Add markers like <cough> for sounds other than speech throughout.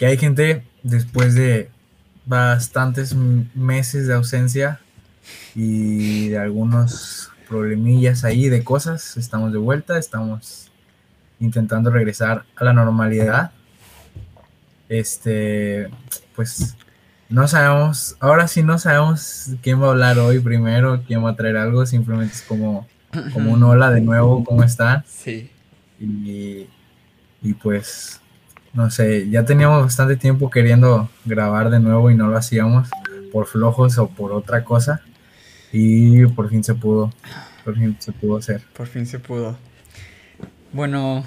que hay gente después de bastantes meses de ausencia y de algunos problemillas ahí de cosas, estamos de vuelta, estamos intentando regresar a la normalidad. Este, pues no sabemos, ahora sí no sabemos quién va a hablar hoy primero, quién va a traer algo, simplemente es como, como un hola de nuevo, ¿cómo están? Sí. Y, y pues, no sé, ya teníamos bastante tiempo queriendo grabar de nuevo y no lo hacíamos por flojos o por otra cosa. Y por fin se pudo, por fin se pudo hacer. Por fin se pudo. Bueno,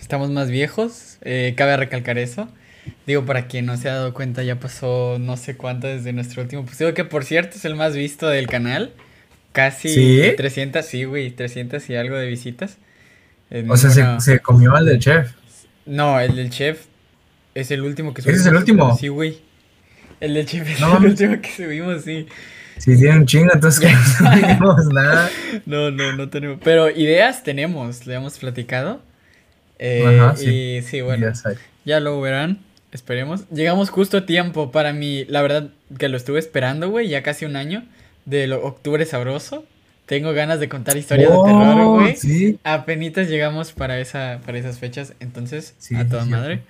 estamos más viejos, eh, cabe recalcar eso. Digo, para quien no se ha dado cuenta, ya pasó no sé cuánto desde nuestro último episodio, que por cierto es el más visto del canal. Casi ¿Sí? 300, sí, güey, 300 y algo de visitas. O sea, se, se, comió al del chef. No, el del chef es el último que subimos. ¿Ese es el último? Sí, güey. El del chef es el último que subimos, sí. Si tiene un chingo, entonces que no <laughs> tenemos nada. No, no, no tenemos. Pero ideas tenemos, le hemos platicado. Eh, Ajá, sí. Y sí, bueno, ya, ya lo verán. Esperemos. Llegamos justo a tiempo para mí. La verdad que lo estuve esperando, güey, ya casi un año. De lo, octubre sabroso. Tengo ganas de contar historias oh, de terror, güey. Sí. Apenitas llegamos para, esa, para esas fechas. Entonces, Sí, a toda sí, madre.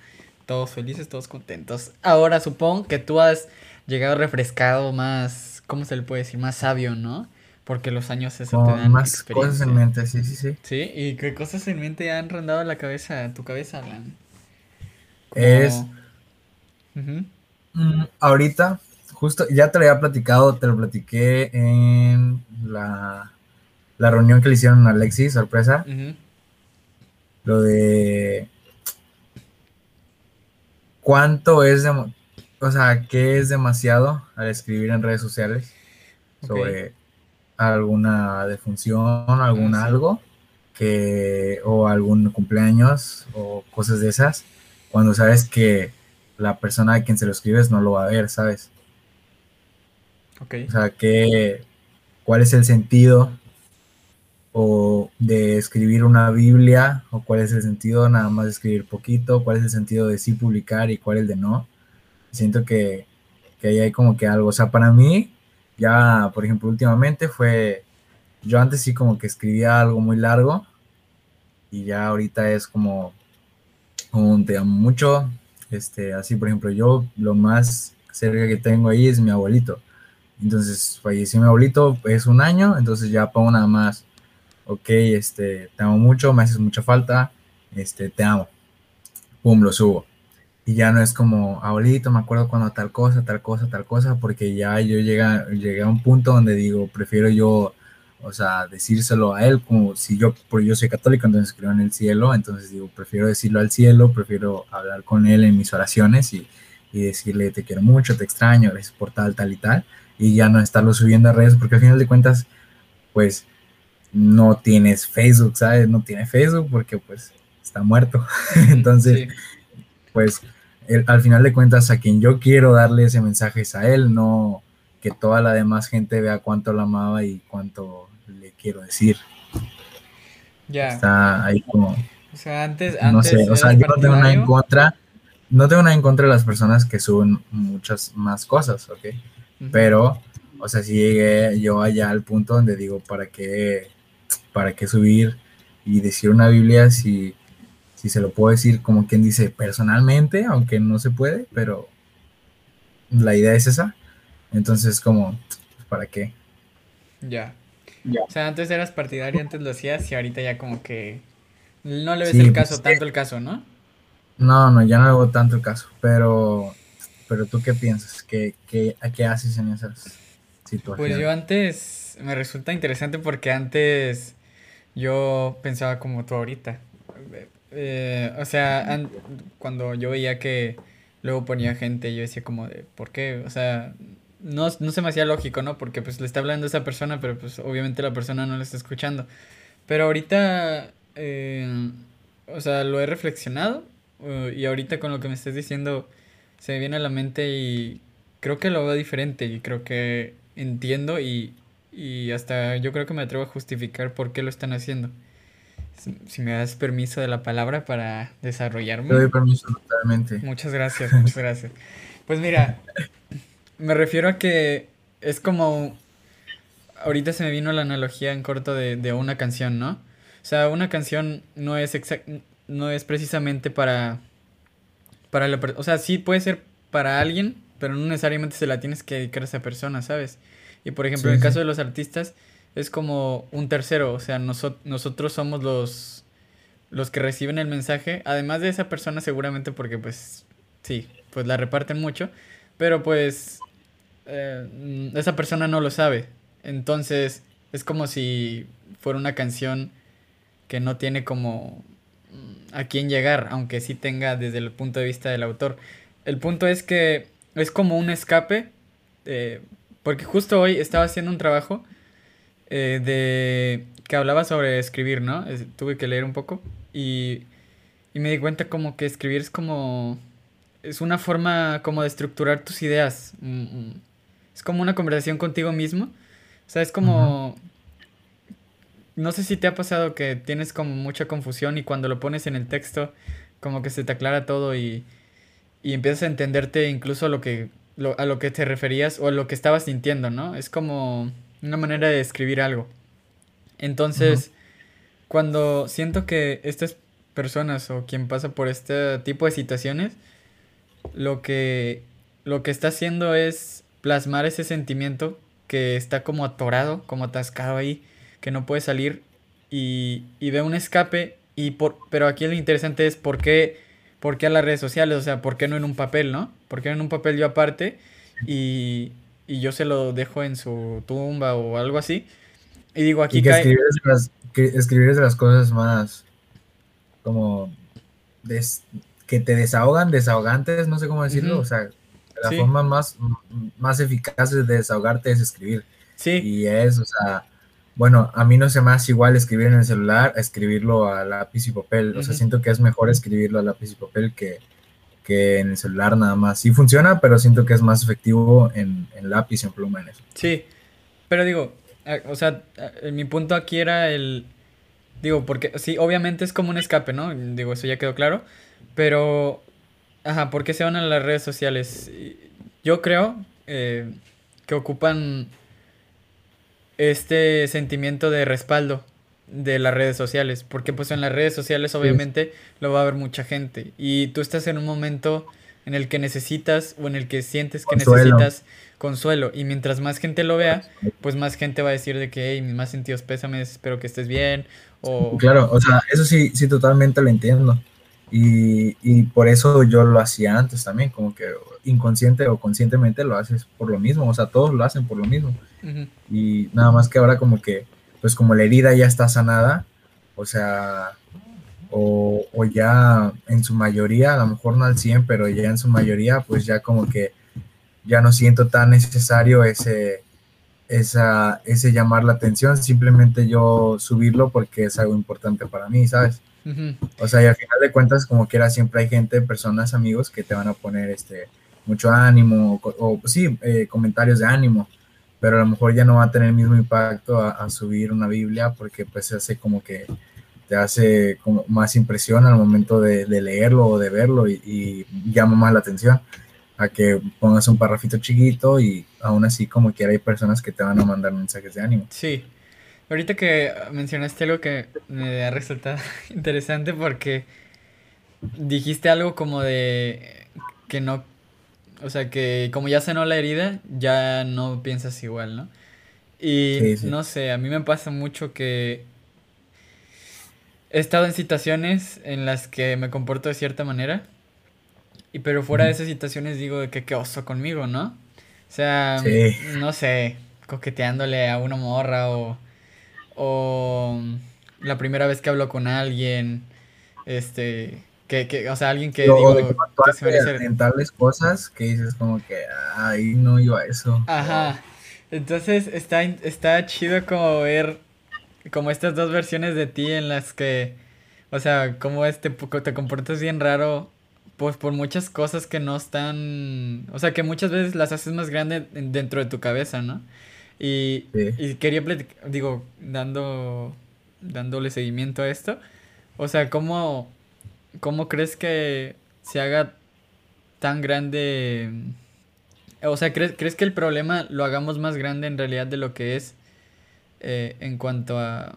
Todos felices, todos contentos. Ahora supongo que tú has llegado refrescado más, ¿cómo se le puede decir? Más sabio, ¿no? Porque los años eso te dan más cosas en mente, sí, sí, sí. Sí, ¿y qué cosas en mente han rondado la cabeza, tu cabeza, Alan? Como- Es, mm, ahorita, justo, ya te lo había platicado, te lo platiqué en la, la reunión que le hicieron a Alexis, sorpresa, lo de cuánto es, demo- o sea, qué es demasiado al escribir en redes sociales sobre alguna defunción, algún Ah, sí. algo, que, o algún cumpleaños, o cosas de esas, cuando sabes que la persona a quien se lo escribes no lo va a ver, ¿sabes? O sea, que, ¿cuál es el sentido o de escribir una Biblia? ¿O cuál es el sentido nada más de escribir poquito? ¿Cuál es el sentido de sí publicar y cuál el de no? Siento que, que ahí hay como que algo. O sea, para mí, ya, por ejemplo, últimamente fue, yo antes sí como que escribía algo muy largo y ya ahorita es como un te amo mucho. Este, así, por ejemplo, yo lo más cerca que tengo ahí es mi abuelito. Entonces falleció mi abuelito, es un año, entonces ya pongo nada más, ok, este, te amo mucho, me haces mucha falta, este, te amo. Pum, lo subo. Y ya no es como, abuelito, me acuerdo cuando tal cosa, tal cosa, tal cosa, porque ya yo llega, llegué a un punto donde digo, prefiero yo, o sea, decírselo a él, como si yo, porque yo soy católico, entonces creo en el cielo, entonces digo, prefiero decirlo al cielo, prefiero hablar con él en mis oraciones y, y decirle, te quiero mucho, te extraño, gracias por tal, tal y tal y ya no estarlo subiendo a redes, porque al final de cuentas, pues no tienes Facebook, ¿sabes? No tiene Facebook porque pues está muerto. <laughs> Entonces, Sí. pues el- al final de cuentas, a quien yo quiero darle ese mensaje es a él, no que toda la demás gente vea cuánto lo amaba y cuánto le quiero decir. Ya. Está ahí como, O sea, antes, no antes sé, o sea, yo no tengo nada en contra, no tengo nada en contra de las personas que suben muchas más cosas, ¿ok? Pero, o sea, si llegué yo allá al punto donde digo, ¿para qué, para qué subir y decir una Biblia si, si se lo puedo decir como quien dice personalmente, aunque no se puede, pero la idea es esa. Entonces, como, ¿para qué? Ya. Ya. O sea, antes eras partidario, antes lo hacías y ahorita ya como que no le ves Sí, el pues, caso, tanto el caso, ¿no? No, no, ya no hago tanto caso, pero, pero tú qué piensas, ¿Qué, qué, a qué haces en esas situaciones? Pues yo antes me resulta interesante porque antes yo pensaba como tú ahorita. Eh, o sea, an- cuando yo veía que luego ponía gente, yo decía como de, ¿por qué? O sea, no, no se me hacía lógico, ¿no? Porque pues le está hablando esa persona, pero pues obviamente la persona no le está escuchando. Pero ahorita, eh, o sea, lo he reflexionado eh, y ahorita con lo que me estás diciendo se me viene a la mente y creo que lo veo diferente y creo que entiendo y, y hasta yo creo que me atrevo a justificar por qué lo están haciendo. si me das permiso de la palabra para desarrollarme. Te doy permiso totalmente. Muchas gracias, muchas gracias. Pues mira, me refiero a que es como... Ahorita se me vino la analogía en corto de, de una canción, ¿no? O sea, una canción no es, no es precisamente para... para la o sea, sí puede ser para alguien, pero no necesariamente se la tienes que dedicar a esa persona, ¿sabes? Y por ejemplo, en el caso de los artistas, es como un tercero, o sea, nosotros somos los, los que reciben el mensaje, además de esa persona seguramente porque pues sí, pues la reparten mucho, pero pues eh, esa persona no lo sabe, entonces es como si fuera una canción que no tiene como a quién llegar, aunque sí tenga desde el punto de vista del autor. El punto es que es como un escape, eh, porque justo hoy estaba haciendo un trabajo eh, de que hablaba sobre escribir, ¿no? tuve que leer un poco y, y me di cuenta como que escribir es como... Es una forma como de estructurar tus ideas. Mm, mm. Es como una conversación contigo mismo. O sea, es como... No sé si te ha pasado que tienes como mucha confusión y cuando lo pones en el texto como que se te aclara todo y, y empiezas a entenderte incluso lo que, a lo que te referías o a lo que estabas sintiendo, ¿no? Es como una manera de escribir algo. Entonces, cuando siento que estas personas o quien pasa por este tipo de situaciones, lo que, lo que está haciendo es plasmar ese sentimiento que está como atorado, como atascado ahí, que no puede salir y, y ve un escape. Y por, pero aquí lo interesante es por qué, por qué a las redes sociales, o sea, por qué no en un papel, ¿no? ¿Por qué no en un papel yo aparte? Y, y yo se lo dejo en su tumba o algo así. Y digo, aquí que escribir, es de las, que escribir es de las cosas más como que te desahogan, desahogantes, no sé cómo decirlo, o sea, la forma más, más eficaz de desahogarte es escribir. Sí. Y es, o sea, bueno, a mí no se me hace igual escribir en el celular a escribirlo a lápiz y papel. O sea, siento que es mejor escribirlo a lápiz y papel que, que en el celular nada más. Sí funciona, pero siento que es más efectivo en, en lápiz y en pluma en eso. Sí, pero digo, o sea, mi punto aquí era el... Digo, porque sí, obviamente es como un escape, ¿no? Digo, eso ya quedó claro. Pero, ajá, ¿por qué se van a las redes sociales? Yo creo eh, que ocupan este sentimiento de respaldo de las redes sociales, porque pues en las redes sociales obviamente lo va a ver mucha gente. Y tú estás en un momento en el que necesitas o en el que sientes que necesitas consuelo. Y mientras más gente lo vea, pues más gente va a decir de que, hey, mis más sentidos pésames, espero que estés bien o... Claro, o sea, eso sí, sí totalmente lo entiendo y, y por eso yo lo hacía antes también, como que inconsciente o conscientemente lo haces por lo mismo, o sea, todos lo hacen por lo mismo y nada más que ahora como que pues como la herida ya está sanada, o sea, o, ya en su mayoría, a lo mejor no al 100, pero ya en su mayoría, pues ya como que ya no siento tan necesario ese, esa, ese llamar la atención, simplemente yo subirlo porque es algo importante para mí, ¿sabes? O sea, y al final de cuentas, como quiera, siempre hay gente, personas, amigos que te van a poner este mucho ánimo o, o sí, eh, comentarios de ánimo pero a lo mejor ya no va a tener el mismo impacto a, subir una Biblia porque pues se hace como que te hace como más impresión al momento de, leerlo o de verlo y, llama más la atención a que pongas un parrafito chiquito y aún así como quiera hay personas que te van a mandar mensajes de ánimo. Sí, ahorita que mencionaste algo que me ha resultado <laughs> interesante porque dijiste algo como de que no o sea que como ya sanó la herida, ya no piensas igual, ¿no? Y no sé, a mí me pasa mucho que he estado en situaciones en las que me comporto de cierta manera, y pero fuera de esas situaciones digo de que qué oso conmigo, ¿no? O sea, no sé, coqueteándole a una morra o, o la primera vez que hablo con alguien, este, que, que, o sea, alguien que digo que, se merece. tales cosas que dices como que ahí no iba eso. Ajá. Entonces está, está chido como ver como estas dos versiones de ti en las que, o sea, como este te comportas bien raro, pues por muchas cosas que no están, o sea, que muchas veces las haces más grandes dentro de tu cabeza, ¿no? Y, y quería platicar, digo, dando dándole seguimiento a esto. O sea, ¿cómo, cómo crees que se haga tan grande? O sea, ¿crees, ¿crees que el problema lo hagamos más grande en realidad de lo que es eh, en cuanto a...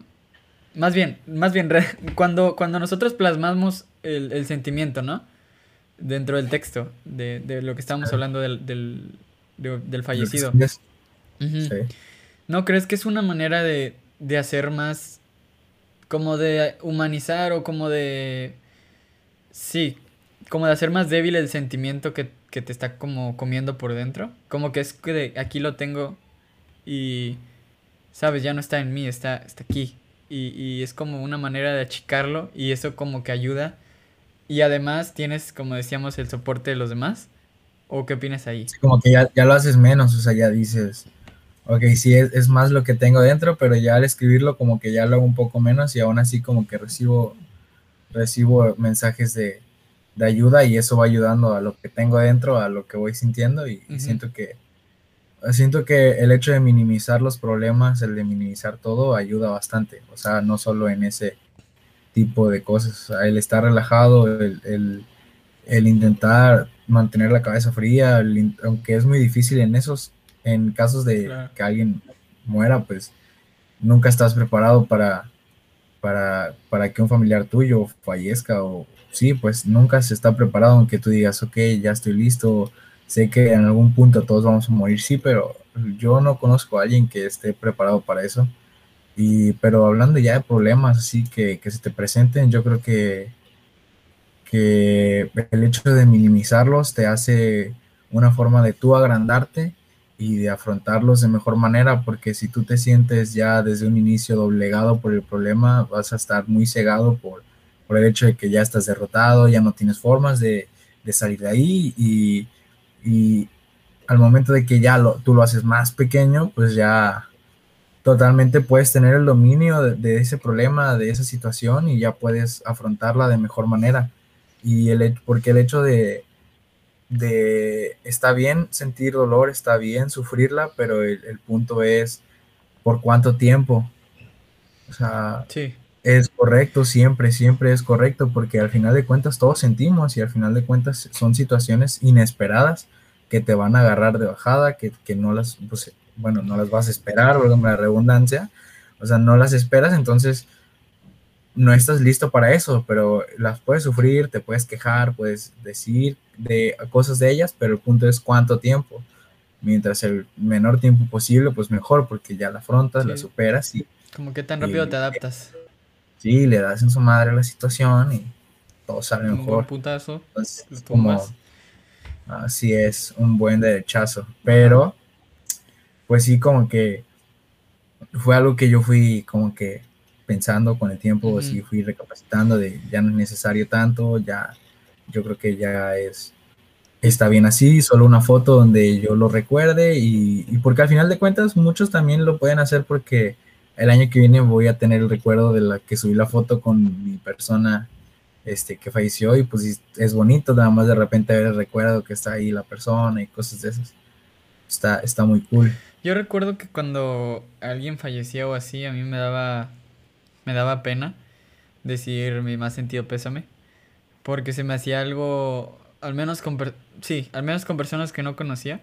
Más bien, más bien, <laughs> cuando, cuando nosotros plasmamos el, el sentimiento, ¿no? Dentro del texto, de, de lo que estábamos hablando del, del, del fallecido. ¿No crees que es una manera de, de hacer más, como de humanizar o como de... Sí, como de hacer más débil el sentimiento que, que te está como comiendo por dentro? Como que es que de, aquí lo tengo y, ¿sabes? Ya no está en mí, está, está aquí. Y, y es como una manera de achicarlo y eso como que ayuda. Y además tienes, como decíamos, el soporte de los demás. ¿O qué opinas ahí? como que ya, ya lo haces menos, o sea, ya dices, ok, sí, es, es, más lo que tengo dentro, pero ya al escribirlo como que ya lo hago un poco menos y aún así como que recibo, recibo mensajes de, de ayuda y eso va ayudando a lo que tengo dentro, a lo que voy sintiendo y, y siento que siento que el hecho de minimizar los problemas, el de minimizar todo, ayuda bastante. O sea, no solo en ese tipo de cosas. O sea, el estar relajado, el, el, el intentar mantener la cabeza fría, el, aunque es muy difícil en esos, en casos de claro. que alguien muera, pues nunca estás preparado para, para, para que un familiar tuyo fallezca o sí, pues nunca se está preparado aunque tú digas, ok, ya estoy listo, sé que en algún punto todos vamos a morir, sí, pero yo no conozco a alguien que esté preparado para eso. Y, pero hablando ya de problemas así que, que se te presenten, yo creo que, que el hecho de minimizarlos te hace una forma de tú agrandarte y de afrontarlos de mejor manera, porque si tú te sientes ya desde un inicio doblegado por el problema, vas a estar muy cegado por, por el hecho de que ya estás derrotado, ya no tienes formas de, de salir de ahí y, y, al momento de que ya lo, tú lo haces más pequeño, pues ya totalmente puedes tener el dominio de, de, ese problema, de esa situación y ya puedes afrontarla de mejor manera. Y el, porque el hecho de, de está bien sentir dolor, está bien sufrirla, pero el, el punto es por cuánto tiempo. O sea, sí. es correcto, siempre, siempre es correcto, porque al final de cuentas todos sentimos y al final de cuentas son situaciones inesperadas que te van a agarrar de bajada, que, que no las, pues, bueno, no las vas a esperar, por la redundancia, o sea, no las esperas, entonces no estás listo para eso, pero las puedes sufrir, te puedes quejar, puedes decir de cosas de ellas, pero el punto es cuánto tiempo. Mientras el menor tiempo posible, pues mejor, porque ya la afrontas, sí. la superas y... Como que tan rápido y, te adaptas. Sí, le das en su madre la situación y todo sale mejor. Un putazo. Entonces, como, así es, un buen derechazo. Pero, pues sí, como que fue algo que yo fui como que pensando con el tiempo, uh -huh. sí fui recapacitando de ya no es necesario tanto, ya yo creo que ya es está bien así, solo una foto donde yo lo recuerde y, porque al final de cuentas muchos también lo pueden hacer porque el año que viene voy a tener el recuerdo de la que subí la foto con mi persona este, que falleció y pues es bonito nada más de repente ver el recuerdo que está ahí la persona y cosas de esas. Está, está muy cool. Yo recuerdo que cuando alguien fallecía o así, a mí me daba, me daba pena decir mi más sentido pésame, porque se me hacía algo, al menos con, sí, al menos con personas que no conocía,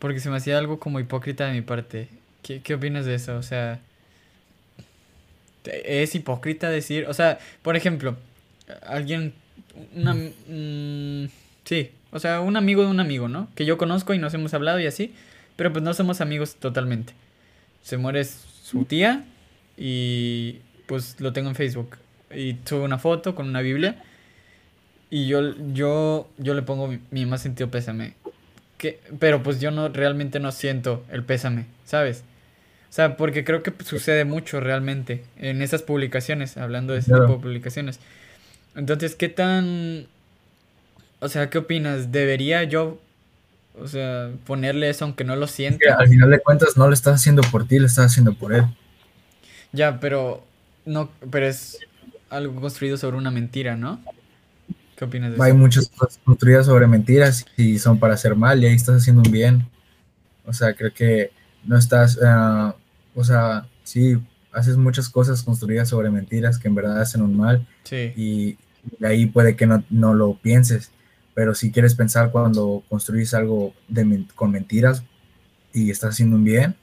porque se me hacía algo como hipócrita de mi parte. ¿Qué, qué opinas de eso? O sea, es hipócrita decir, o sea, por ejemplo, alguien, una, mmm, sí, o sea, un amigo de un amigo, ¿no? Que yo conozco y nos hemos hablado y así, pero pues no somos amigos totalmente. Se muere su tía y pues lo tengo en Facebook y sube una foto con una Biblia y yo yo yo le pongo mi, mi más sentido pésame. Que, pero pues yo no realmente no siento el pésame, ¿sabes? O sea, porque creo que sucede mucho realmente en esas publicaciones, hablando de ese claro. tipo de publicaciones. Entonces, ¿qué tan... O sea, ¿qué opinas? ¿Debería yo, o sea, ponerle eso aunque no lo sienta? Al final de cuentas no lo estás haciendo por ti, lo estás haciendo por él. Ya, pero no, pero es algo construido sobre una mentira, ¿no? ¿Qué opinas de Hay eso? muchas cosas construidas sobre mentiras y son para hacer mal y ahí estás haciendo un bien. O sea, creo que no estás, uh, o sea, sí, haces muchas cosas construidas sobre mentiras que en verdad hacen un mal Sí. y de ahí puede que no, no lo pienses, pero si quieres pensar cuando construyes algo de, con mentiras y estás haciendo un bien,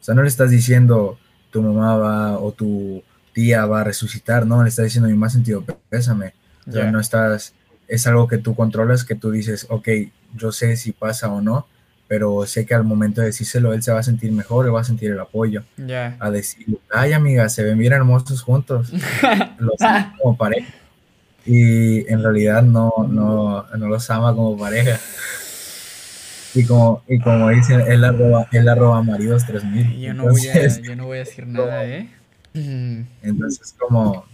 o sea, no le estás diciendo tu mamá va o tu tía va a resucitar, no, le estás diciendo mi más sentido pésame, Ya. no estás, es algo que tú controlas, que tú dices, ok, yo sé si pasa o no, pero sé que al momento de decírselo él se va a sentir mejor, él va a sentir el apoyo, Ya. a decir, ay amiga, se ven bien hermosos juntos, <laughs> los ama como pareja. Y en realidad no, no, no los ama como pareja. Y como, y como dicen, él arroba, él arroba maridos 3000. Yo no voy a, Entonces, yo no voy a decir nada, <laughs> ¿eh? Entonces como,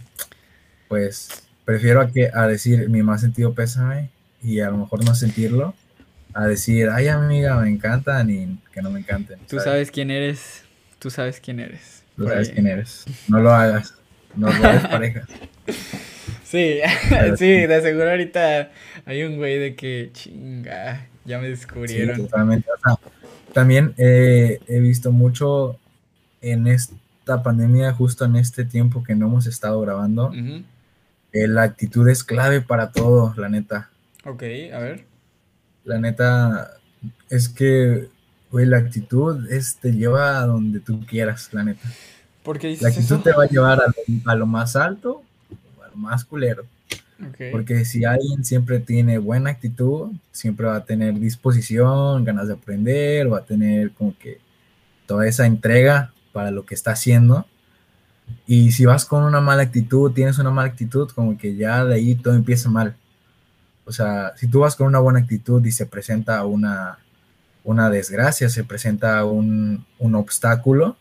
pues, prefiero a, que, a decir mi más sentido pésame y a lo mejor no sentirlo, a decir, ay amiga, me encantan y que no me encanten. Tú sabes quién eres. Tú sabes quién eres. Tú sabes quién eres. No lo hagas. No lo hagas pareja. <laughs> Sí, <laughs> sí, de seguro ahorita hay un güey de que chinga, ya me Sí, descubrieron. totalmente. O sea, también eh, he visto mucho en esta pandemia, justo en este tiempo que no hemos estado grabando, Ujú. Eh, la actitud es clave para todo, la neta. Ok, a ver. La neta es que, güey, la actitud es, te lleva a donde tú quieras, la neta. ¿Por qué La actitud eso? te va a llevar a lo, a lo más alto o a lo más culero. Ok. Porque si alguien siempre tiene buena actitud, siempre va a tener disposición, ganas de aprender, va a tener como que toda esa entrega para lo que está haciendo. Y si vas con una mala actitud, tienes una mala actitud, como que ya de ahí todo empieza mal. O sea, si tú vas con una buena actitud y se presenta una, una desgracia, se presenta un, un obstáculo,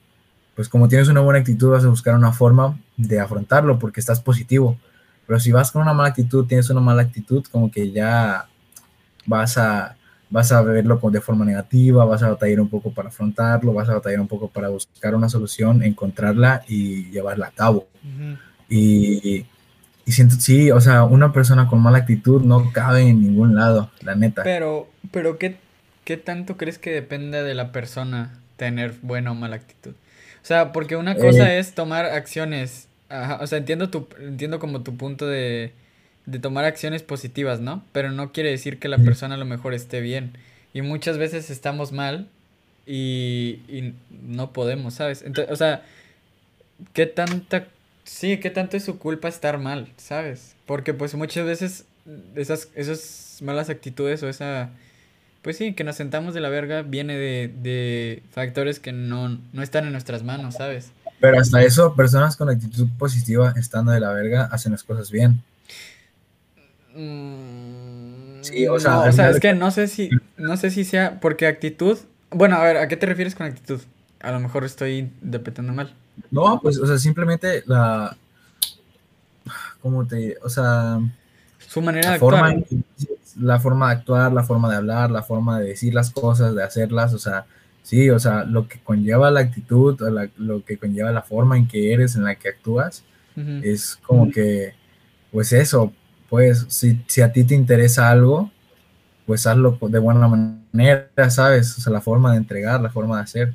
pues como tienes una buena actitud vas a buscar una forma de afrontarlo porque estás positivo. Pero si vas con una mala actitud, tienes una mala actitud, como que ya vas a, vas a verlo de forma negativa, vas a batallar un poco para afrontarlo, vas a batallar un poco para buscar una solución, encontrarla y llevarla a cabo. Y, y siento, sí, o sea, una persona con mala actitud no cabe en ningún lado, la neta. Pero, pero ¿qué, qué tanto crees que depende de la persona tener buena o mala actitud? O sea, porque una cosa Eh. es tomar acciones. ajá, o sea, entiendo tu, entiendo como tu punto de, de tomar acciones positivas, ¿no? Pero no quiere decir que la persona a lo mejor esté bien. Y muchas veces estamos mal y, y no podemos, ¿sabes? Entonces, o sea, ¿qué tanta, sí, qué tanto es su culpa estar mal, ¿sabes? Porque pues muchas veces esas, esas malas actitudes o esa, pues sí, que nos sentamos de la verga viene de, de factores que no, no están en nuestras manos, ¿sabes? Pero hasta eso, personas con actitud positiva, estando de la verga, hacen las cosas bien. Mm, Sí, o sea, no, o sea, es que no sé si, no sé si sea, porque actitud, bueno, a ver, ¿a qué te refieres con actitud? A lo mejor estoy interpretando mal. No, pues, o sea, simplemente la. ¿Cómo te.? O sea, Su manera de la forma, actuar. la forma de actuar, la forma de hablar, la forma de decir las cosas, de hacerlas, o sea, sí, o sea, lo que conlleva la actitud, o la- lo que conlleva la forma en que eres, en la que actúas, es como que, pues eso, pues, si, si a ti te interesa algo, pues hazlo de buena manera, ¿sabes? O sea, la forma de entregar, la forma de hacer.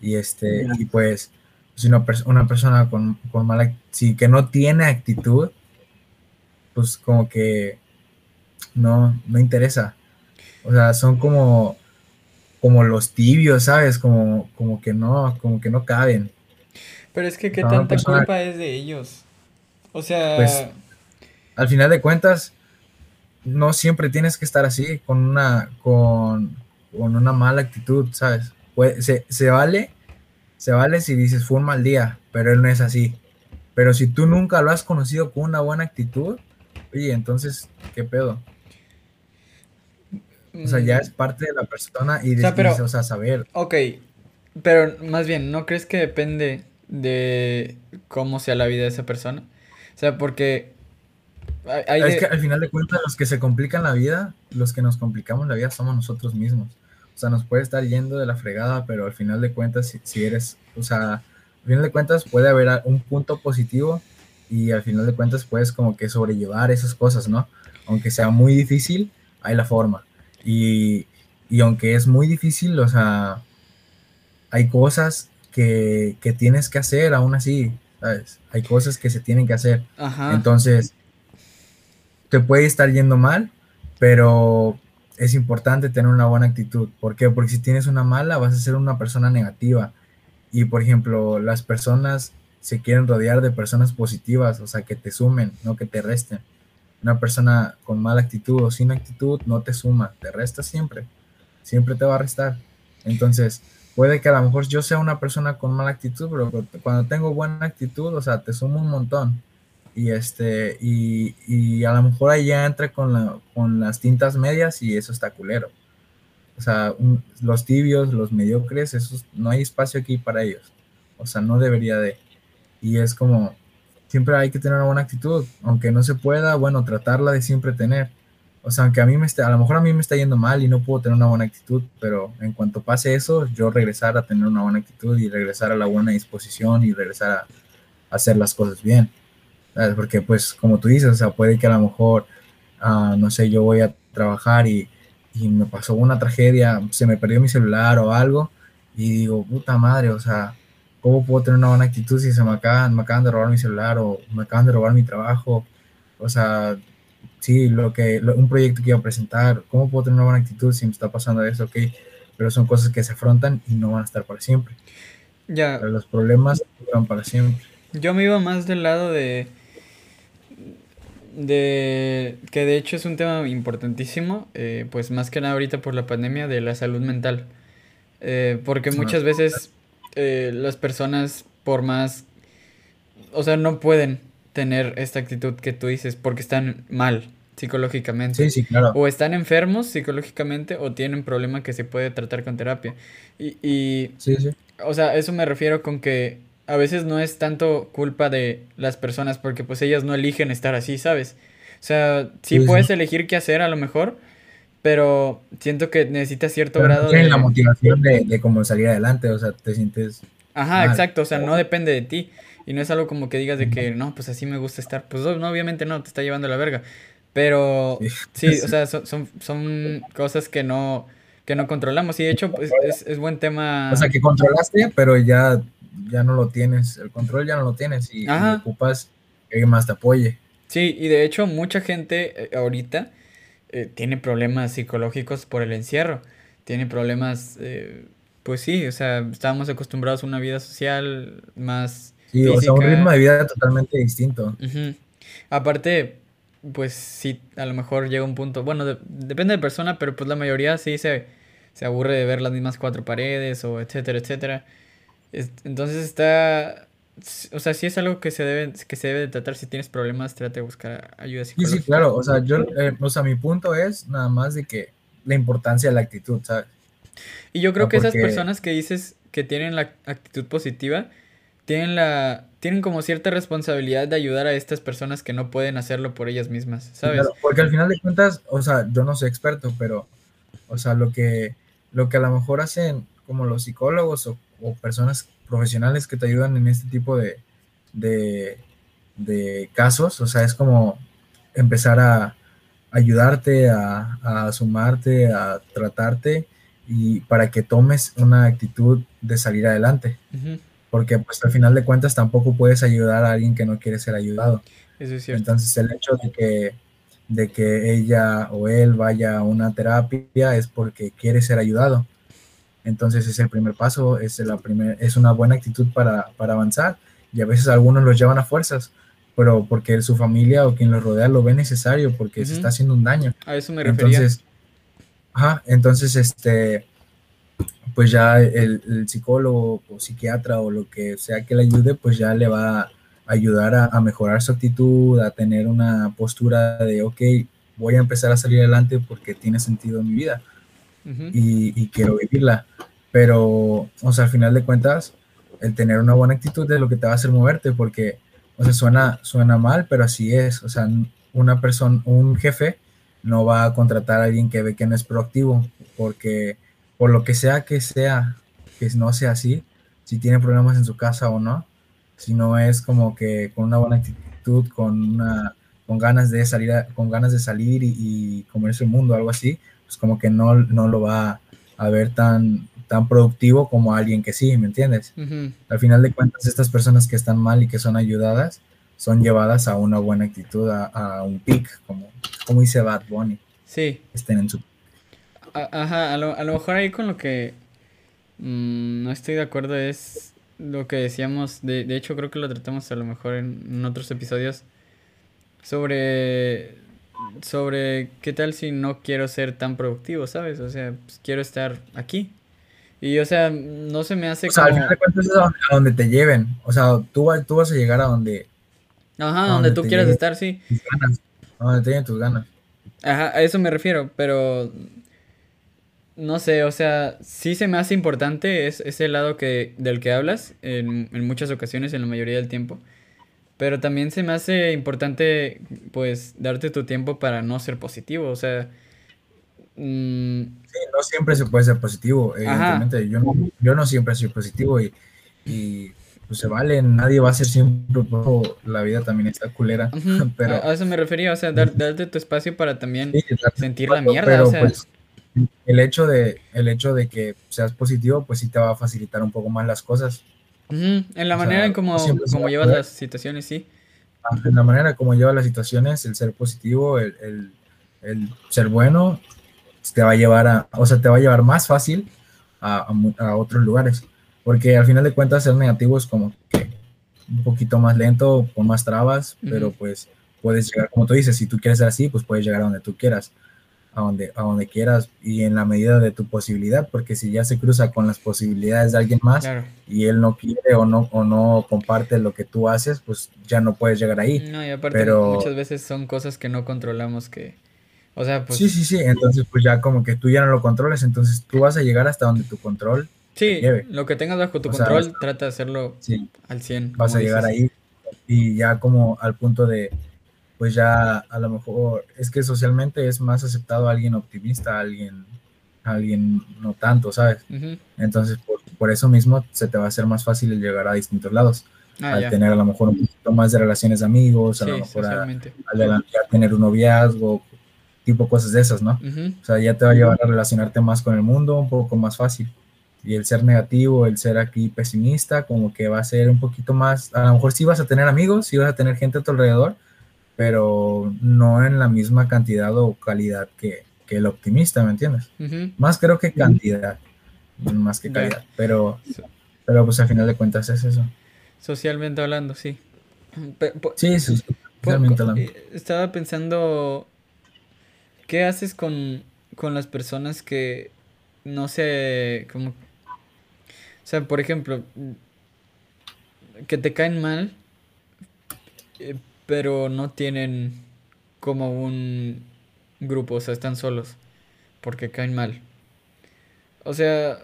Y este, y pues, si una, pers- una persona con, con mala, si que no tiene actitud, pues como que no, no interesa. O sea, son como, como los tibios, ¿sabes? Como, como que no, como que no caben. Pero es que qué tanta persona- culpa es de ellos. O sea, Pues, Al final de cuentas, no siempre tienes que estar así, con una, con, con una mala actitud, ¿sabes? Se, se vale, se vale si dices fue un mal día, pero él no es así. Pero si tú nunca lo has conocido con una buena actitud, oye, entonces, ¿qué pedo? O sea, ya mm, es parte de la persona y, O sea, de, pero- y, o sea, saber. Ok, pero más bien, ¿no crees que depende de cómo sea la vida de esa persona? O sea, porque hay, hay Es de- que al final de cuentas, los que se complican la vida, los que nos complicamos la vida somos nosotros mismos. O sea, nos puede estar yendo de la fregada, pero al final de cuentas, si, si eres, o sea, al final de cuentas puede haber un punto positivo y al final de cuentas puedes como que sobrellevar esas cosas, ¿no? Aunque sea muy difícil, hay la forma. Y, y aunque es muy difícil, o sea, hay cosas que, que tienes que hacer aún así, ¿sabes? Hay cosas que se tienen que hacer. Entonces, te puede estar yendo mal, pero es importante tener una buena actitud. ¿Por qué? Porque si tienes una mala, vas a ser una persona negativa. Y, por ejemplo, las personas se quieren rodear de personas positivas, o sea, que te sumen, no que te resten. Una persona con mala actitud o sin actitud no te suma, te resta siempre. Siempre te va a restar. Entonces, puede que a lo mejor yo sea una persona con mala actitud, pero cuando tengo buena actitud, o sea, te sumo un montón. Y este, y, y a lo mejor ahí ya entra con, la, con las tintas medias y eso está culero. O sea, los tibios, los mediocres, esos, no hay espacio aquí para ellos. O sea, no debería de. Y es como, siempre hay que tener una buena actitud, aunque no se pueda, bueno, tratarla de siempre tener. O sea, aunque a mí me esté, a lo mejor a mí me está yendo mal y no puedo tener una buena actitud, pero en cuanto pase eso, yo regresar a tener una buena actitud y regresar a la buena disposición y regresar a, hacer las cosas bien. Porque pues como tú dices, o sea, puede que a lo mejor, ah, no sé, yo voy a trabajar y, y me pasó una tragedia, se me perdió mi celular o algo y digo, puta madre, o sea, ¿cómo puedo tener una buena actitud si se me acaban, me acaban de robar mi celular o me acaban de robar mi trabajo? O sea, sí, lo que, un proyecto que iba a presentar, ¿cómo puedo tener una buena actitud si me está pasando eso? Ok, pero son cosas que se afrontan y no van a estar para siempre. Ya. los problemas van para siempre. Yo me iba más del lado de, de, que de hecho es un tema importantísimo, eh, pues más que nada ahorita por la pandemia de la salud mental. Eh, porque muchas veces eh, las personas, por más, o sea, no pueden tener esta actitud que tú dices porque están mal psicológicamente. Sí, sí, claro. O están enfermos psicológicamente o tienen problema que se puede tratar con terapia. Y, y sí, o sea, eso me refiero con que a veces no es tanto culpa de las personas porque pues ellas no eligen estar así, ¿sabes? O sea, sí, puedes elegir qué hacer a lo mejor, pero siento que necesitas cierto grado de... la motivación de, de cómo salir adelante, o sea, te sientes... Ajá, exacto, o sea, no depende de ti. Y no es algo como que digas de que, no, pues así me gusta estar. Pues no, obviamente no, te está llevando la verga. Pero sí, <laughs> o sea, son, son, cosas que no, que no controlamos. Y de hecho, pues, es, es, buen tema. O sea, que controlaste, pero ya, ya no lo tienes. El control ya no lo tienes y, ocupas que alguien más te apoye. Sí, y de hecho, mucha gente eh, ahorita eh, tiene problemas psicológicos por el encierro. Tiene problemas, eh, pues sí, o sea, estábamos acostumbrados a una vida social más Sí, o sea, un ritmo de vida totalmente distinto. Aparte, pues sí, a lo mejor llega un punto, bueno, depende de persona, pero pues la mayoría sí se, se aburre de ver las mismas cuatro paredes o etcétera, etcétera. Entonces está, o sea, sí es algo que se debe, que se debe de tratar. Si tienes problemas, trate de buscar ayuda psicológica. Sí, sí, claro. O sea, yo, eh, o sea, mi punto es nada más de que la importancia de la actitud, ¿sabes? Y yo creo que esas personas que dices que tienen la actitud positiva, tienen la tienen como cierta responsabilidad de ayudar a estas personas que no pueden hacerlo por ellas mismas, ¿sabes? porque al final de cuentas, o sea, yo no soy experto, pero, o sea, lo que, lo que a lo mejor hacen como los psicólogos o, personas profesionales que te ayudan en este tipo de, de, de, casos, o sea, es como empezar a ayudarte, a, a sumarte, a tratarte y para que tomes una actitud de salir adelante porque pues al final de cuentas tampoco puedes ayudar a alguien que no quiere ser ayudado. Eso es cierto. Entonces el hecho de que, de que ella o él vaya a una terapia es porque quiere ser ayudado. Entonces es el primer paso, es, la primer, es una buena actitud para, para avanzar y a veces algunos los llevan a fuerzas, pero porque su familia o quien los rodea lo ve necesario porque se está haciendo un daño. A eso me refería. Entonces, ajá, entonces este pues ya el, psicólogo o psiquiatra o lo que sea que le ayude, pues ya le va a ayudar a, mejorar su actitud, a tener una postura de, ok, voy a empezar a salir adelante porque tiene sentido en mi vida y, quiero vivirla. Pero, o sea, al final de cuentas, el tener una buena actitud es lo que te va a hacer moverte porque, o sea, suena, suena mal, pero así es. O sea, una persona, un jefe no va a contratar a alguien que ve que no es proactivo porque por lo que sea que sea, que no sea así, si tiene problemas en su casa o no, si no es como que con una buena actitud, con una con ganas de salir con ganas de salir y, y comerse el mundo algo así pues como que no, no lo va a ver tan tan productivo como alguien que sí, ¿me entiendes? Al final de cuentas, estas personas que están mal y que son ayudadas son llevadas a una buena actitud, a, un pic, como, como dice Bad Bunny. Sí. Estén en su... Ajá, a lo, a lo mejor ahí con lo que mm, no estoy de acuerdo es lo que decíamos, de, de hecho creo que lo tratamos a lo mejor en, otros episodios, sobre, sobre qué tal si no quiero ser tan productivo, ¿sabes? O sea, pues, quiero estar aquí. Y, o sea, no se me hace o sea, al final de cuentas es a donde, te lleven. O sea, tú, tú vas a llegar a donde... Ajá, donde, tú quieras estar, sí. a donde te lleven tus ganas. Ajá, a eso me refiero, pero no sé, o sea, sí se me hace importante es, ese lado que, del que hablas en, en, muchas ocasiones, en la mayoría del tiempo. Pero también se me hace importante, pues, darte tu tiempo para no ser positivo, o sea... Mm, sí, no siempre se puede ser positivo, evidentemente. Yo no, yo no siempre soy positivo y, y pues se vale, nadie va a ser siempre, la vida también está culera. <laughs> pero, a, eso me refería, o sea, darte tu espacio para también sentir la mierda, o sea... Pues, el hecho de el hecho de que seas positivo pues sí te va a facilitar un poco más las cosas en la manera en como, como llevas las situaciones sí. En la manera como llevas las situaciones el ser positivo el, el, ser bueno te va a llevar a o sea te va a llevar más fácil a, a, otros lugares. Porque al final de cuentas ser negativo es como que un poquito más lento con más trabas pero pues puedes llegar como tú dices si tú quieres ser así pues puedes llegar a donde tú quieras a donde, a donde quieras y en la medida de tu posibilidad, porque si ya se cruza con las posibilidades de alguien más y él no quiere o no, o no comparte lo que tú haces, pues ya no puedes llegar ahí. No, y aparte Pero... muchas veces son cosas que no controlamos que... O sea, pues... Sí, sí, sí, entonces pues ya como que tú ya no lo controles, entonces tú vas a llegar hasta donde tu control Sí, lo que tengas bajo tu control, trata de hacerlo al 100. Vas a llegar ahí y ya como al punto de pues ya a lo mejor es que socialmente es más aceptado alguien optimista, alguien, alguien no tanto, ¿sabes? Entonces, por, eso mismo se te va a hacer más fácil llegar a distintos lados. Ah, al tener a lo mejor un poquito más de relaciones de amigos, a lo mejor al tener un noviazgo, tipo cosas de esas, ¿no? O sea, ya te va a llevar a relacionarte más con el mundo un poco más fácil. Y el ser negativo, el ser aquí pesimista, como que va a ser un poquito más, a lo mejor sí vas a tener amigos, sí vas a tener gente a tu alrededor, pero no en la misma cantidad o calidad que, el optimista, ¿me entiendes? Más creo que cantidad, más que calidad, pero, pero pues al final de cuentas es eso. Socialmente hablando, sí. sí, socialmente hablando. Eh, estaba pensando, ¿qué haces con, con las personas que no sé, como... O sea, por ejemplo, que te caen mal, eh, pero no tienen como un grupo, o sea, están solos porque caen mal. O sea,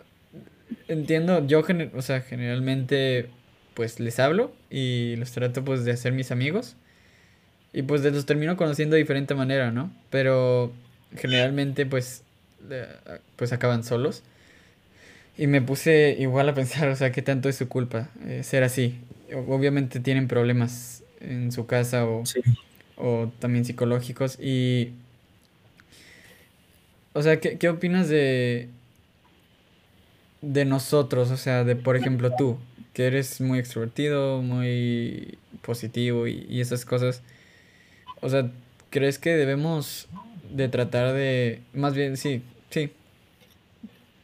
entiendo, yo o sea, generalmente pues les hablo y los trato pues de hacer mis amigos y pues los termino conociendo de diferente manera, ¿no? Pero generalmente pues pues acaban solos. Y me puse igual a pensar, o sea, qué tanto es su culpa eh, ser así. Obviamente tienen problemas en su casa o, o también psicológicos. Y, o sea, ¿qué, opinas de, de nosotros? O sea, de, por ejemplo, tú, que eres muy extrovertido, muy positivo y, y esas cosas. O sea, ¿crees que debemos de tratar de, más bien, sí, sí,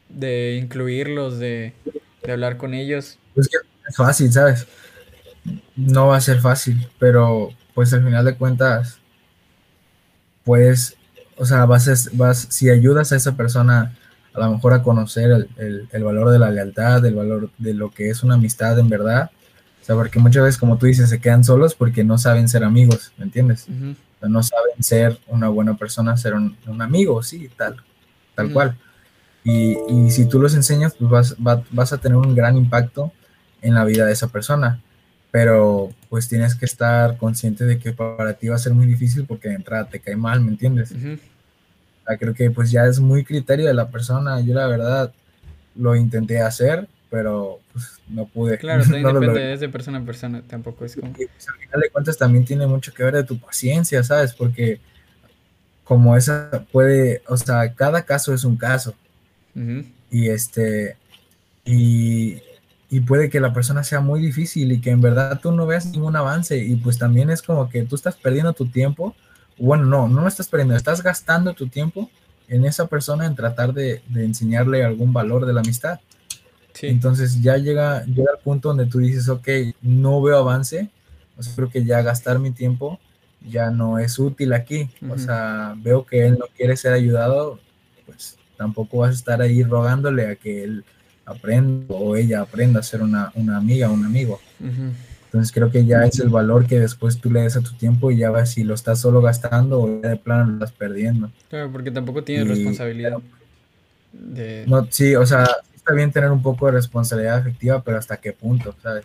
de incluirlos, de, de hablar con ellos? Es que es fácil, ¿sabes? No va a ser fácil, pero pues al final de cuentas, pues, o sea, vas, vas, si ayudas a esa persona a lo mejor a conocer el, valor de la lealtad, el valor de lo que es una amistad en verdad, o sea, porque muchas veces, como tú dices, se quedan solos porque no saben ser amigos, ¿me entiendes? no saben ser una buena persona, ser un, amigo, sí, tal, tal cual. Y, y, si tú los enseñas, pues vas, vas a tener un gran impacto en la vida de esa persona pero pues tienes que estar consciente de que para ti va a ser muy difícil porque de entrada te cae mal, ¿me entiendes? creo que pues ya es muy criterio de la persona. Yo la verdad lo intenté hacer, pero pues no pude. Claro, <laughs> también depende de persona a persona, tampoco es como... Y, pues, al final de cuentas también tiene mucho que ver de tu paciencia, ¿sabes? Porque como esa puede, o sea, cada caso es un caso. Y este, y, y puede que la persona sea muy difícil y que en verdad tú no veas ningún avance y pues también es como que tú estás perdiendo tu tiempo. Bueno, no, no estás perdiendo, estás gastando tu tiempo en esa persona en tratar de, de enseñarle algún valor de la amistad. Sí. Entonces ya llega, llega al punto donde tú dices, ok, no veo avance, o sea, creo que ya gastar mi tiempo ya no es útil aquí. O sea, veo que él no quiere ser ayudado, pues tampoco vas a estar ahí rogándole a que él aprenda o ella aprenda a ser una, una amiga, un amigo. Entonces creo que ya es el valor que después tú le des a tu tiempo y ya vas si lo estás solo gastando o ya de plano lo estás perdiendo. Claro, porque tampoco tienes responsabilidad. De... No, sí, o sea, está bien tener un poco de responsabilidad afectiva, pero hasta qué punto, ¿sabes?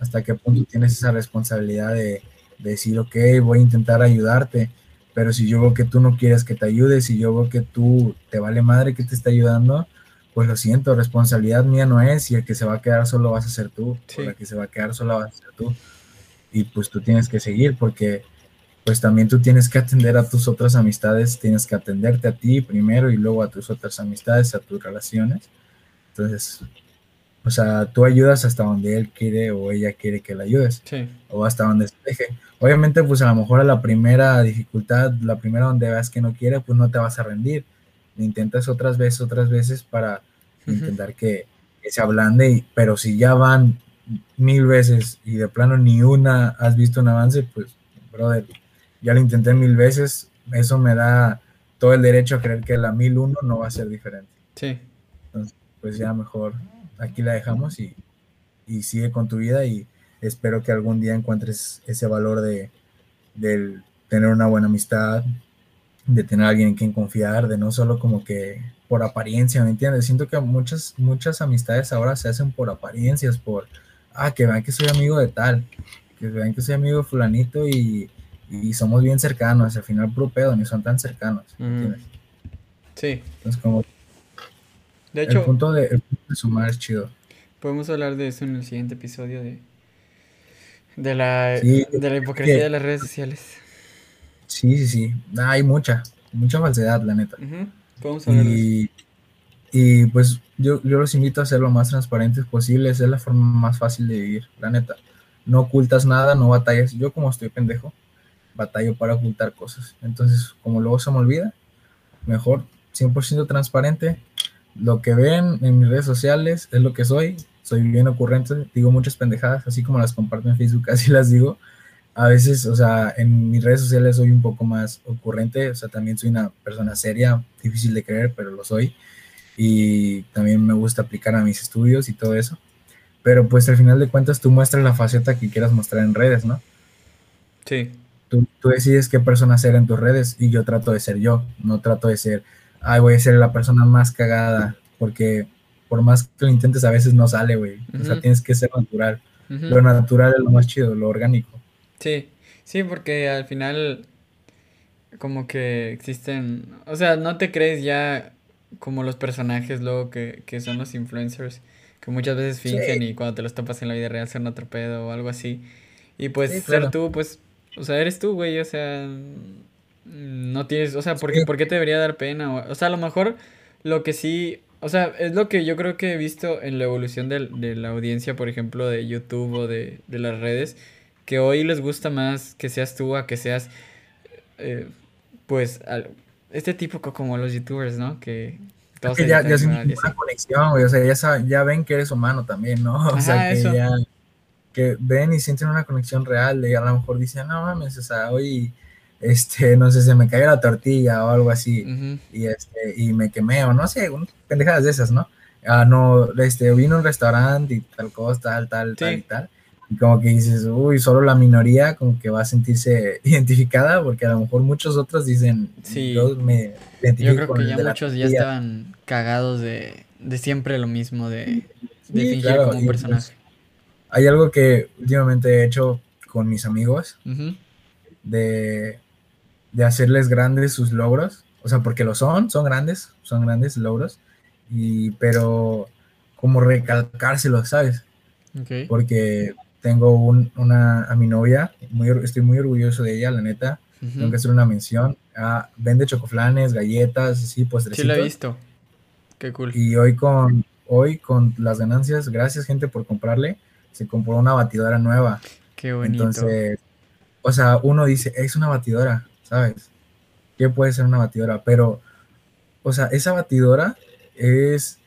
Hasta qué punto tienes esa responsabilidad de, de, decir, ok, voy a intentar ayudarte, pero si yo veo que tú no quieres que te ayude, si yo veo que tú te vale madre que te está ayudando, pues lo siento, responsabilidad mía no es y el que se va a quedar solo vas a ser tú, sí. el que se va a quedar solo vas a ser tú. Y pues tú tienes que seguir porque pues también tú tienes que atender a tus otras amistades, tienes que atenderte a ti primero y luego a tus otras amistades, a tus relaciones. Entonces, o sea, tú ayudas hasta donde él quiere o ella quiere que le ayudes. Sí. O hasta donde se deje. Obviamente, pues a lo mejor a la primera dificultad, la primera donde veas que no quiere, pues no te vas a rendir. Intentas otras veces, otras veces para intentar que, que, se ablande, pero si ya van mil veces y de plano ni una has visto un avance, pues, brother, ya lo intenté mil veces, eso me da todo el derecho a creer que la mil uno no va a ser diferente. Sí. Entonces, pues ya mejor aquí la dejamos y, y sigue con tu vida y espero que algún día encuentres ese valor de, de tener una buena amistad, de tener a alguien en quien confiar, de no solo como que por apariencia, ¿me entiendes? Siento que muchas, muchas amistades ahora se hacen por apariencias, por, ah, que vean que soy amigo de tal, que vean que soy amigo de fulanito y, y somos bien cercanos, al final puro pedo, ni son tan cercanos, ¿me entiendes? Sí. Entonces como... De hecho, el punto de, el punto de sumar es chido. Podemos hablar de eso en el siguiente episodio de, de, la, sí, de la hipocresía que, de las redes sociales. Sí, sí, sí. Hay mucha, mucha falsedad, la neta. Uh -huh. Y, y pues yo, yo los invito a ser lo más transparentes posible, es la forma más fácil de vivir, la neta. No ocultas nada, no batallas. Yo como estoy pendejo, batallo para ocultar cosas. Entonces, como luego se me olvida, mejor 100% transparente. Lo que ven en mis redes sociales es lo que soy. Soy bien ocurrente, digo muchas pendejadas, así como las comparto en Facebook, <laughs> así las digo a veces, o sea, en mis redes sociales soy un poco más ocurrente, o sea, también soy una persona seria, difícil de creer, pero lo soy. Y también me gusta aplicar a mis estudios y todo eso. Pero pues al final de cuentas tú muestras la faceta que quieras mostrar en redes, ¿no? Sí. Tú, tú decides qué persona ser en tus redes y yo trato de ser yo, no trato de ser, ay, voy a ser la persona más cagada, porque por más que lo intentes a veces no sale, güey. Uh -huh. O sea, tienes que ser natural. Uh -huh. Lo natural es lo más chido, lo orgánico. Sí, sí, porque al final como que existen, o sea, no te crees ya como los personajes luego que, que son los influencers, que muchas veces fingen sí. y cuando te los topas en la vida real son otro pedo o algo así. Y pues sí, claro. ser tú, pues, o sea, eres tú, güey, o sea, no tienes, o sea, ¿por qué, ¿por qué te debería dar pena? O, o, sea, a lo mejor lo que sí, o sea, es lo que yo creo que he visto en la evolución de, de la audiencia, por ejemplo, de YouTube o de, de las redes, que hoy les gusta más que seas tú a que seas, eh, pues, al, este tipo como los youtubers, ¿no? Que todos es que ya, ya sienten una conexión, güey, o sea, ya, saben, ya ven que eres humano también, ¿no? <laughs> O Ajá, sea, que ya, que ven y sienten una conexión real, y a lo mejor dicen, no mames, o sea, hoy, este, no sé, se me cayó la tortilla o algo así, uh -huh. y este, y me quemé, o no sé, pendejadas de esas, ¿no? Ah, no, este, vino a un restaurante y tal cosa, tal, tal, sí. tal y tal y como que dices, uy, solo la minoría como que va a sentirse <laughs> identificada, porque a lo mejor muchos otros dicen, sí. yo me identifico Yo creo que ya muchos ya estaban cagados de, de, siempre lo mismo, de, de sí, fingir claro, como un personaje. Pues, hay algo que últimamente he hecho con mis amigos, uh -huh. de, de hacerles grandes sus logros, o sea, porque lo son, son grandes, son grandes logros, y, pero como recalcárselos, ¿sabes? Okay. Porque tengo un, una, a mi novia, muy, estoy muy orgulloso de ella, la neta. Uh -huh. Tengo que hacer una mención. Ah, vende chocoflanes, galletas, así, postrecitos. Sí, lo he visto. Qué cool. Y hoy con, hoy con las ganancias, gracias gente por comprarle, se compró una batidora nueva. Qué bonito. Entonces, o sea, uno dice, es una batidora, ¿sabes? ¿Qué puede ser una batidora? Pero, o sea, esa batidora es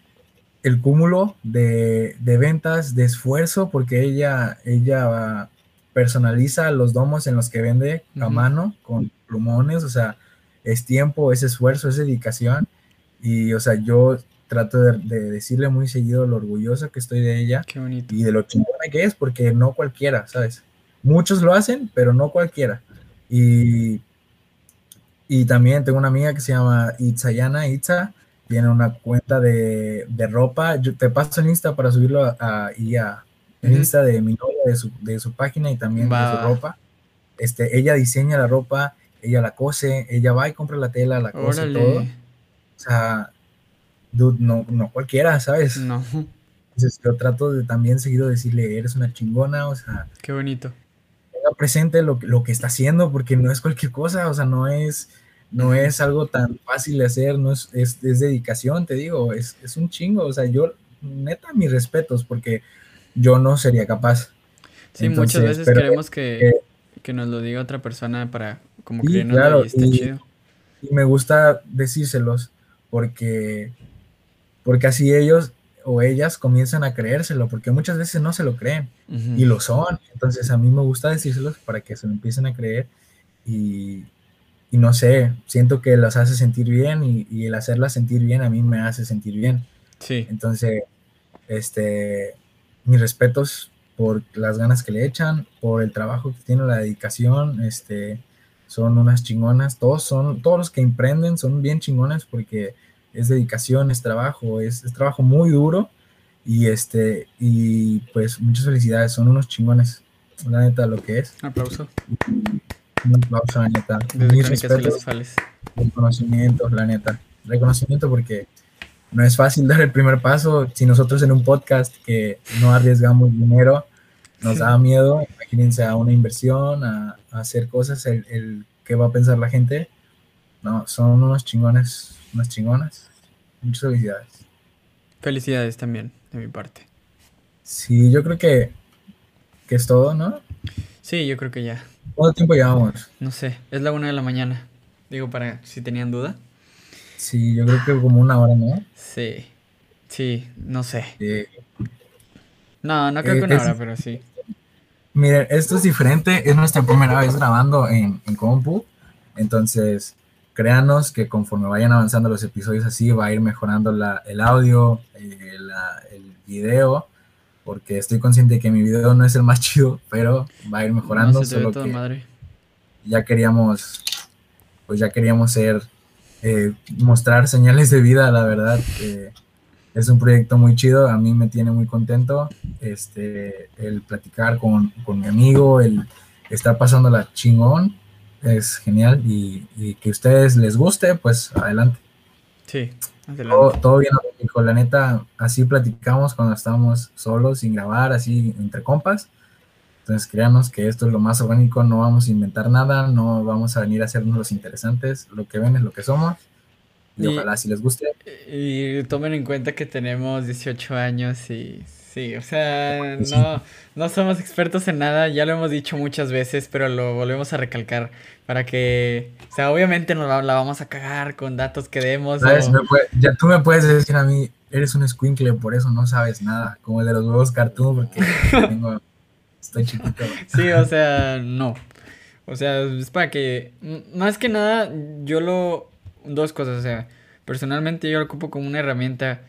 el cúmulo de, de ventas, de esfuerzo, porque ella, ella personaliza los domos en los que vende a mano con plumones, o sea, es tiempo, es esfuerzo, es dedicación. Y, o sea, yo trato de, decirle muy seguido lo orgulloso que estoy de ella Qué bonito. y de lo chingona que es, porque no cualquiera, ¿sabes? Muchos lo hacen, pero no cualquiera. Y, y también tengo una amiga que se llama Itzayana Itza, tiene una cuenta de, de ropa. Yo te paso en Insta para subirlo a, y a, en Insta de mi novia, de su, de su página y también de su ropa. Este, ella diseña la ropa, ella la cose, ella va y compra la tela, la cose, todo. O sea, dude, no, no cualquiera, ¿sabes? No. Entonces yo trato de también seguido decirle, eres una chingona, o sea. Qué bonito. Tenga presente lo, lo que está haciendo, porque no es cualquier cosa, o sea, no es, no es algo tan fácil de hacer, no es, es, es dedicación, te digo, es, es, un chingo, o sea, yo, neta, mis respetos, porque yo no sería capaz. Sí, Entonces, muchas veces queremos que, que, que, nos lo diga otra persona para como que claro, y está y, chido. Y me gusta decírselos, porque porque así ellos o ellas comienzan a creérselo, porque muchas veces no se lo creen uh -huh. y lo son. Entonces a mí me gusta decírselos para que se lo empiecen a creer y, y no sé, siento que las hace sentir bien y, y, el hacerlas sentir bien a mí me hace sentir bien. Sí. Entonces, este, mis respetos por las ganas que le echan, por el trabajo que tiene, la dedicación, este, son unas chingonas, todos son, todos los que emprenden son bien chingones porque es dedicación, es trabajo, es, es, trabajo muy duro y este y pues muchas felicidades, son unos chingones, la neta lo que es. Aplauso. Un aplauso, la neta. Mis respetos, reconocimiento, la neta. Reconocimiento porque no es fácil <laughs> dar el primer paso. Si nosotros en un podcast que no arriesgamos dinero, nos da miedo, imagínense a una inversión, a, a hacer cosas, el, el qué va a pensar la gente. No, son unos chingones unas chingonas. Muchas felicidades. Felicidades también, de mi parte. Sí, yo creo que, que es todo, ¿no? Sí, yo creo que ya. ¿Cuánto tiempo llevamos? No sé, es la una de la mañana. Digo, para si tenían duda. Sí, yo creo que como una hora, ¿no? Sí, sí, no sé. Sí. No, no creo eh, que una es, hora, pero sí. Miren, esto es diferente, es nuestra primera vez grabando en, en compu, entonces créanos que conforme vayan avanzando los episodios así, va a ir mejorando la, el audio, eh, la, el video, porque estoy consciente de que mi video no es el más <laughs> chido, pero va a ir mejorando. No, solo que madre. Ya queríamos, pues ya queríamos ser, eh, mostrar señales de vida, la verdad. Eh, es un proyecto muy chido, a mí me tiene muy contento este, el platicar con, con mi amigo, el estar pasando la chingón es genial y, y, que a ustedes les guste, pues adelante. Sí, adelante. Todo, todo bien, con la neta, así platicamos cuando estamos solos, sin grabar, así entre compas. Entonces, créanos que esto es lo más orgánico, no vamos a inventar nada, no vamos a venir a hacernos los interesantes, lo que ven es lo que somos. Y, y ojalá si les guste. Y tomen en cuenta que tenemos 18 años y Sí, o sea, <laughs> no, no somos expertos en nada, ya lo hemos dicho muchas veces, pero lo volvemos a recalcar para que, o sea, obviamente nos la, la vamos a cagar con datos que demos. ¿Sabes? O... Puede, ya tú me puedes decir a mí, eres un squinkle, por eso no sabes nada, como el de los huevos cartoon, porque <laughs> tengo, estoy chiquito. Sí, o sea, no. O sea, es para que, más que nada, yo lo, dos cosas, o sea, personalmente yo lo ocupo como una herramienta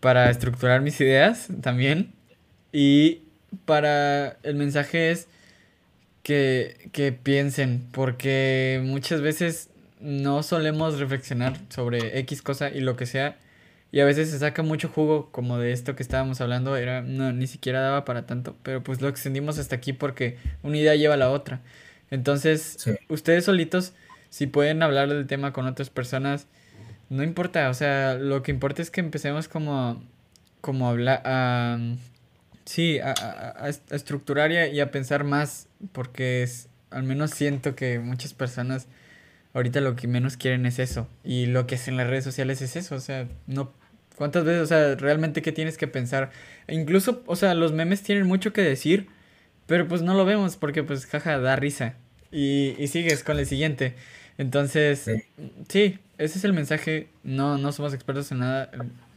para estructurar mis ideas también. Y para el mensaje es que, que, piensen, porque muchas veces no solemos reflexionar sobre X cosa y lo que sea. Y a veces se saca mucho jugo, como de esto que estábamos hablando, era no, ni siquiera daba para tanto, pero pues lo extendimos hasta aquí porque una idea lleva a la otra. Entonces, sí. ustedes solitos, si pueden hablar del tema con otras personas, no importa, o sea, lo que importa es que empecemos como, como a hablar, a, sí, a, a, a estructurar y a, y a, pensar más, porque es, al menos siento que muchas personas ahorita lo que menos quieren es eso, y lo que hacen las redes sociales es eso, o sea, no ¿Cuántas veces, o sea, realmente qué tienes que pensar? E incluso, o sea, los memes tienen mucho que decir, pero pues no lo vemos porque pues jaja, da risa. Y, y sigues con el siguiente. Entonces, sí. ese es el mensaje. No, no somos expertos en nada.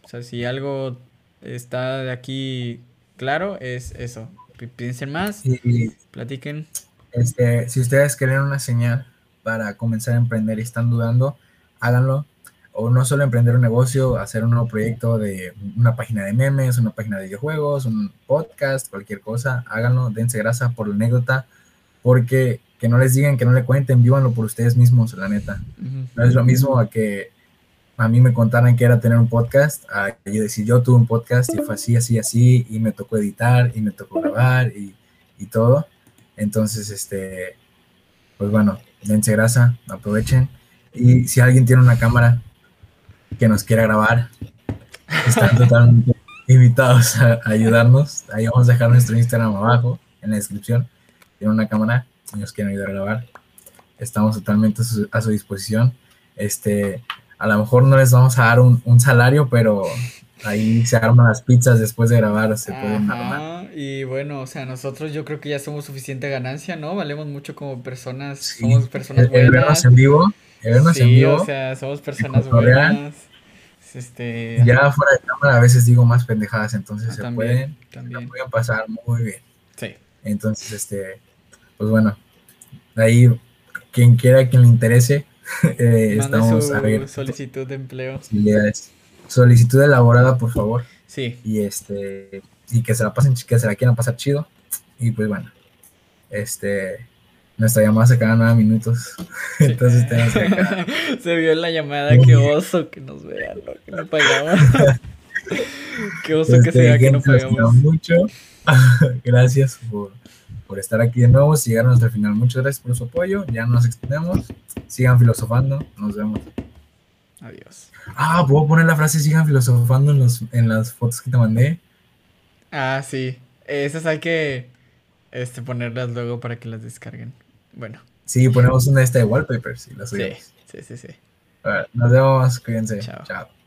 O sea, si algo está de aquí claro, es eso. Piensen más, y, platiquen. Este, si ustedes quieren una señal para comenzar a emprender y están dudando, háganlo. O no solo emprender un negocio, hacer un nuevo proyecto de una página de memes, una página de videojuegos, un podcast, cualquier cosa, háganlo, dense grasa por la anécdota, porque que no les digan, que no le cuenten, vívanlo por ustedes mismos, la neta. No es lo mismo a que a mí me contaran que era tener un podcast, a yo decir, yo tuve un podcast y fue así, así, así, y me tocó editar, y me tocó grabar, y, y todo. Entonces, este, pues bueno, dense grasa, aprovechen. Y si alguien tiene una cámara que nos quiera grabar, están totalmente invitados a, ayudarnos. Ahí vamos a dejar nuestro Instagram abajo en la descripción. Tiene una cámara y nos quieren ayudar a grabar. Estamos totalmente a su, disposición. Este, a lo mejor no les vamos a dar un, un salario, pero ahí se arman las pizzas después de grabar, se pueden armar. Y bueno, o sea, nosotros yo creo que ya somos suficiente ganancia, ¿no? Valemos mucho como personas, somos personas buenas. El vernos en vivo, el vernos en vivo. o sea, somos personas buenas. Este... Ya fuera de cámara a veces digo más pendejadas, entonces ah, se pueden, también. pueden pasar muy bien. Sí. Entonces, este, pues bueno, ahí quien quiera, quien le interese, <laughs> eh, estamos su solicitud de empleo. Solicitud elaborada, por favor. Sí. Y este, y que se la pasen, que se la quieran pasar chido. Y pues bueno, este, nuestra llamada se queda nueve minutos. <laughs> Entonces tenemos que <laughs> Se vio en la llamada, qué oso que nos vean, lo que no pagamos. qué oso que este, sea que no pagamos. mucho. Gracias por por estar aquí de nuevo. Si llegaron hasta el final, muchas gracias por su apoyo. Ya nos extendemos. Sigan filosofando. Nos vemos. Adiós. Ah, puedo poner la frase sigan filosofando en, los, en las fotos que te mandé. Ah, sí. Esas hay que este, ponerlas luego para que las descarguen. Bueno. Sí, ponemos una esta de wallpapers y las subimos. Sí, sí, sí. sí. nos vemos. Cuídense. Chao. Chao.